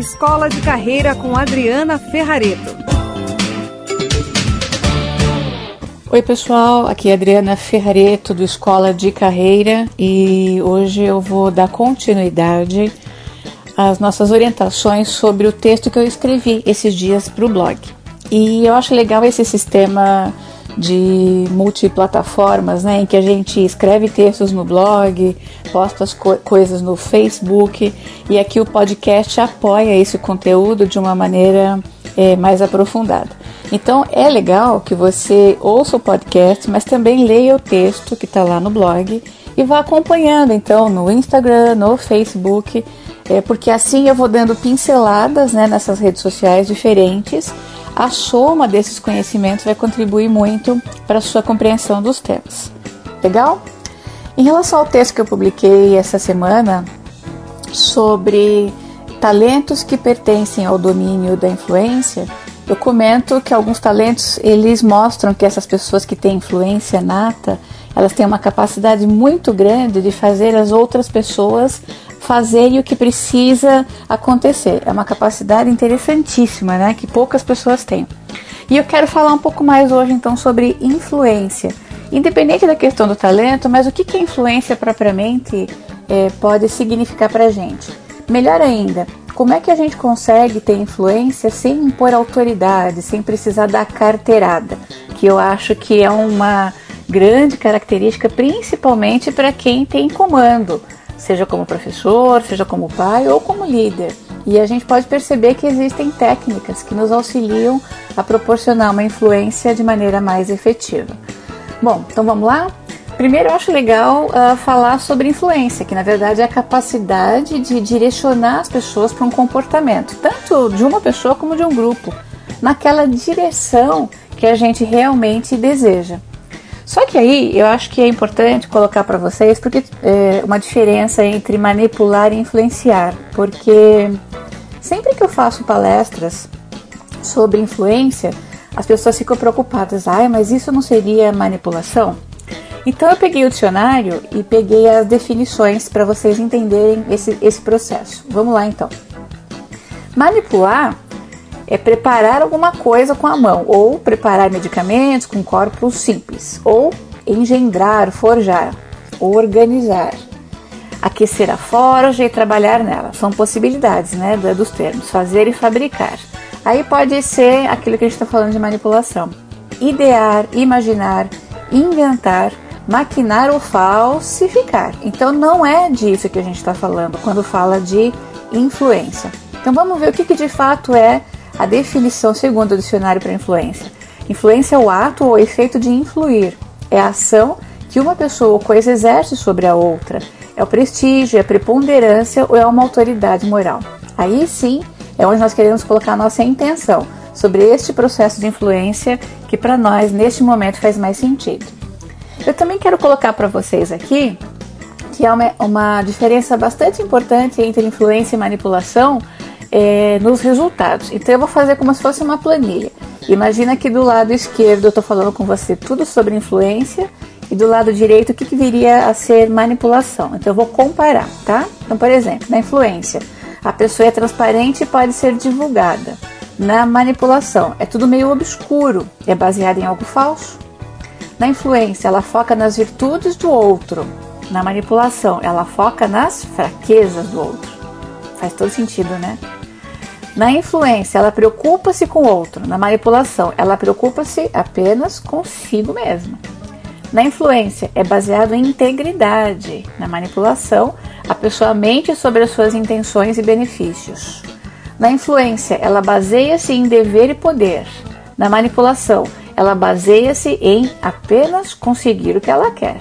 Escola de Carreira com Adriana Ferrareto. Oi, pessoal, aqui é Adriana Ferrareto do Escola de Carreira e hoje eu vou dar continuidade às nossas orientações sobre o texto que eu escrevi esses dias para o blog. E eu acho legal esse sistema de multiplataformas, né, em que a gente escreve textos no blog, posta as co coisas no Facebook e aqui o podcast apoia esse conteúdo de uma maneira é, mais aprofundada. Então é legal que você ouça o podcast, mas também leia o texto que está lá no blog e vá acompanhando então no Instagram, no Facebook, é, porque assim eu vou dando pinceladas né, nessas redes sociais diferentes a soma desses conhecimentos vai contribuir muito para a sua compreensão dos temas. Legal? Em relação ao texto que eu publiquei essa semana sobre talentos que pertencem ao domínio da influência, eu comento que alguns talentos eles mostram que essas pessoas que têm influência nata, elas têm uma capacidade muito grande de fazer as outras pessoas fazerem o que precisa acontecer. É uma capacidade interessantíssima, né, que poucas pessoas têm. E eu quero falar um pouco mais hoje então sobre influência. Independente da questão do talento, mas o que, que a influência propriamente é, pode significar para gente? Melhor ainda, como é que a gente consegue ter influência sem impor autoridade, sem precisar dar carteirada? Que eu acho que é uma grande característica, principalmente para quem tem comando seja como professor, seja como pai ou como líder. E a gente pode perceber que existem técnicas que nos auxiliam a proporcionar uma influência de maneira mais efetiva. Bom, então vamos lá? Primeiro, eu acho legal uh, falar sobre influência, que na verdade é a capacidade de direcionar as pessoas para um comportamento, tanto de uma pessoa como de um grupo, naquela direção que a gente realmente deseja. Só que aí eu acho que é importante colocar para vocês porque é uma diferença entre manipular e influenciar, porque sempre que eu faço palestras sobre influência, as pessoas ficam preocupadas, ai, mas isso não seria manipulação? Então eu peguei o dicionário e peguei as definições para vocês entenderem esse, esse processo. Vamos lá então. Manipular é preparar alguma coisa com a mão, ou preparar medicamentos com corpos simples, ou engendrar, forjar, organizar, aquecer a forja e trabalhar nela. São possibilidades né, dos termos, fazer e fabricar. Aí pode ser aquilo que a gente está falando de manipulação. Idear, imaginar, inventar, maquinar ou falsificar. Então não é disso que a gente está falando quando fala de influência. Então vamos ver o que, que de fato é a definição segundo o dicionário para influência. Influência é o ato ou efeito de influir. É a ação que uma pessoa ou coisa exerce sobre a outra. É o prestígio, é a preponderância ou é uma autoridade moral. Aí sim é onde nós queremos colocar nossa intenção sobre este processo de influência que para nós neste momento faz mais sentido. Eu também quero colocar para vocês aqui que há uma, uma diferença bastante importante entre influência e manipulação é, nos resultados. Então eu vou fazer como se fosse uma planilha. Imagina que do lado esquerdo eu estou falando com você tudo sobre influência e do lado direito o que, que viria a ser manipulação. Então eu vou comparar, tá? Então, por exemplo, na influência, a pessoa é transparente e pode ser divulgada. Na manipulação, é tudo meio obscuro, é baseado em algo falso. Na influência, ela foca nas virtudes do outro. Na manipulação, ela foca nas fraquezas do outro. Faz todo sentido, né? Na influência, ela preocupa-se com o outro. Na manipulação, ela preocupa-se apenas consigo mesma. Na influência, é baseado em integridade. Na manipulação, a pessoa mente sobre as suas intenções e benefícios. Na influência, ela baseia-se em dever e poder. Na manipulação, ela baseia-se em apenas conseguir o que ela quer.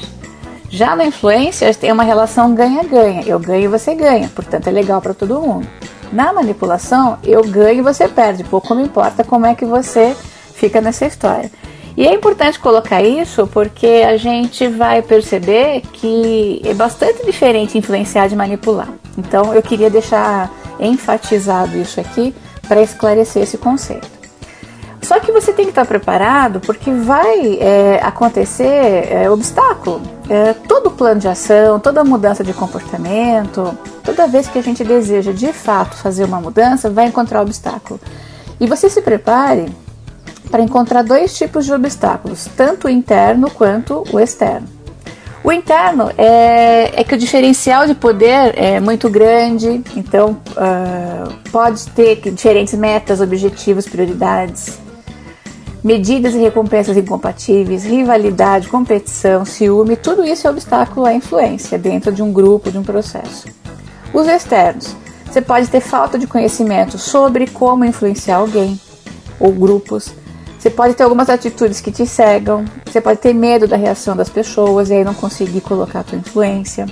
Já na influência, tem uma relação ganha-ganha. Eu ganho e você ganha, portanto é legal para todo mundo. Na manipulação, eu ganho e você perde, pouco me importa como é que você fica nessa história. E é importante colocar isso porque a gente vai perceber que é bastante diferente influenciar de manipular. Então eu queria deixar enfatizado isso aqui para esclarecer esse conceito. Só que você tem que estar preparado porque vai é, acontecer é, obstáculo. É, todo plano de ação, toda mudança de comportamento, Toda vez que a gente deseja de fato fazer uma mudança, vai encontrar obstáculo. E você se prepare para encontrar dois tipos de obstáculos, tanto o interno quanto o externo. O interno é, é que o diferencial de poder é muito grande, então uh, pode ter diferentes metas, objetivos, prioridades, medidas e recompensas incompatíveis, rivalidade, competição, ciúme, tudo isso é obstáculo à influência dentro de um grupo, de um processo. Os externos, você pode ter falta de conhecimento sobre como influenciar alguém ou grupos, você pode ter algumas atitudes que te cegam, você pode ter medo da reação das pessoas e aí não conseguir colocar a tua influência.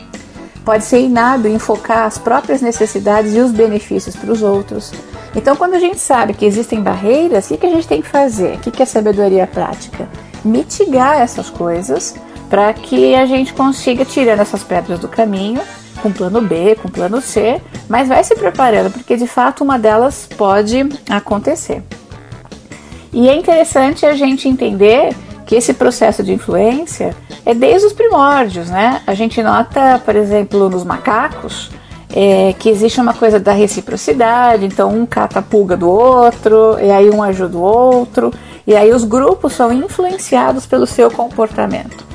Pode ser inábil em focar as próprias necessidades e os benefícios para os outros. Então, quando a gente sabe que existem barreiras, o que, que a gente tem que fazer? O que, que é sabedoria prática? Mitigar essas coisas para que a gente consiga tirando essas pedras do caminho, com plano B, com plano C, mas vai se preparando, porque de fato uma delas pode acontecer. E é interessante a gente entender que esse processo de influência é desde os primórdios, né? A gente nota, por exemplo, nos macacos, é, que existe uma coisa da reciprocidade, então um cata a pulga do outro, e aí um ajuda o outro, e aí os grupos são influenciados pelo seu comportamento.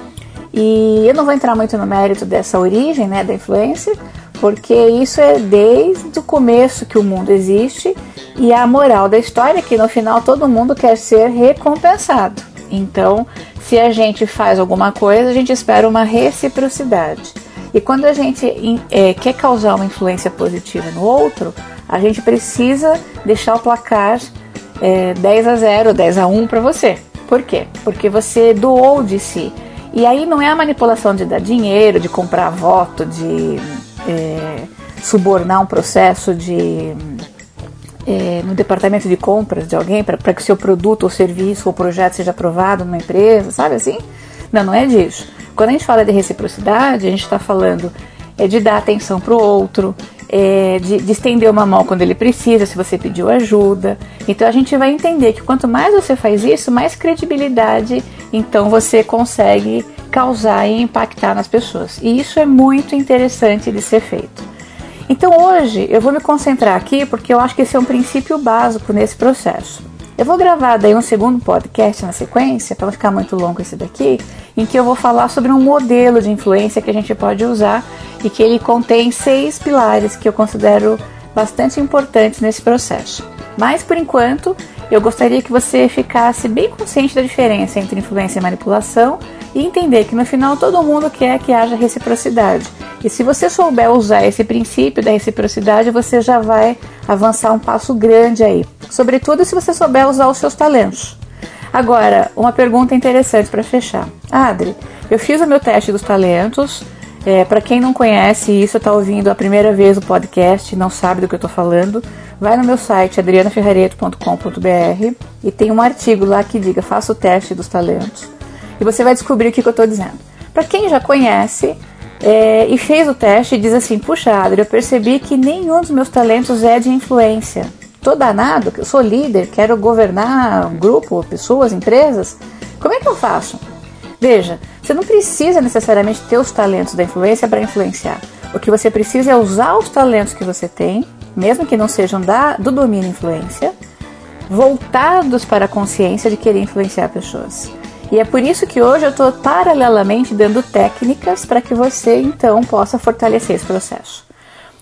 E eu não vou entrar muito no mérito dessa origem né, da influência, porque isso é desde o começo que o mundo existe e a moral da história é que no final todo mundo quer ser recompensado. Então, se a gente faz alguma coisa, a gente espera uma reciprocidade. E quando a gente é, quer causar uma influência positiva no outro, a gente precisa deixar o placar é, 10 a 0, 10 a 1 para você. Por quê? Porque você doou de si. E aí não é a manipulação de dar dinheiro, de comprar voto, de é, subornar um processo de é, no departamento de compras de alguém para que seu produto ou serviço ou projeto seja aprovado numa empresa, sabe assim? Não, não é disso. Quando a gente fala de reciprocidade, a gente está falando é, de dar atenção para o outro, é, de, de, estender uma mão quando ele precisa, se você pediu ajuda. Então a gente vai entender que quanto mais você faz isso, mais credibilidade então você consegue causar e impactar nas pessoas. E isso é muito interessante de ser feito. Então hoje eu vou me concentrar aqui porque eu acho que esse é um princípio básico nesse processo. Eu vou gravar daí um segundo podcast na sequência, para não ficar muito longo esse daqui, em que eu vou falar sobre um modelo de influência que a gente pode usar e que ele contém seis pilares que eu considero bastante importantes nesse processo. Mas por enquanto, eu gostaria que você ficasse bem consciente da diferença entre influência e manipulação e entender que no final todo mundo quer que haja reciprocidade. E se você souber usar esse princípio da reciprocidade, você já vai avançar um passo grande aí. Sobretudo se você souber usar os seus talentos. Agora, uma pergunta interessante para fechar. Adri, eu fiz o meu teste dos talentos. É, para quem não conhece isso, está ouvindo a primeira vez o podcast, não sabe do que eu estou falando, vai no meu site adrianaferrareto.com.br e tem um artigo lá que diga faça o teste dos talentos e você vai descobrir o que, que eu estou dizendo. Para quem já conhece é, e fez o teste e diz assim, puxa Adri, eu percebi que nenhum dos meus talentos é de influência. Tô danado, eu sou líder, quero governar um grupo, pessoas, empresas. Como é que eu faço? Veja, você não precisa necessariamente ter os talentos da influência para influenciar. O que você precisa é usar os talentos que você tem, mesmo que não sejam da, do domínio influência, voltados para a consciência de querer influenciar pessoas. E é por isso que hoje eu estou paralelamente dando técnicas para que você então possa fortalecer esse processo.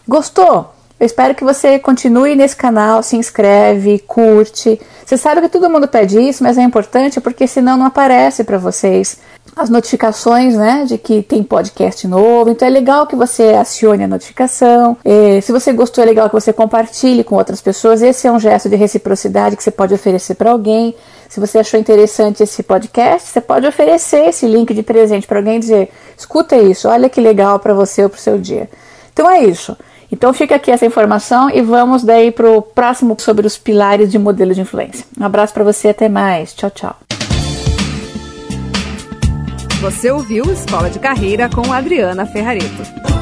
Gostou? Eu espero que você continue nesse canal, se inscreve, curte. Você sabe que todo mundo pede isso, mas é importante porque senão não aparece para vocês as notificações, né, de que tem podcast novo. Então é legal que você acione a notificação. E, se você gostou, é legal que você compartilhe com outras pessoas. Esse é um gesto de reciprocidade que você pode oferecer para alguém. Se você achou interessante esse podcast, você pode oferecer esse link de presente para alguém dizer: escuta isso, olha que legal para você ou para o seu dia. Então é isso. Então fica aqui essa informação e vamos daí para o próximo sobre os pilares de modelo de influência. Um abraço para você, até mais. Tchau, tchau. Você ouviu Escola de Carreira com Adriana Ferrareto.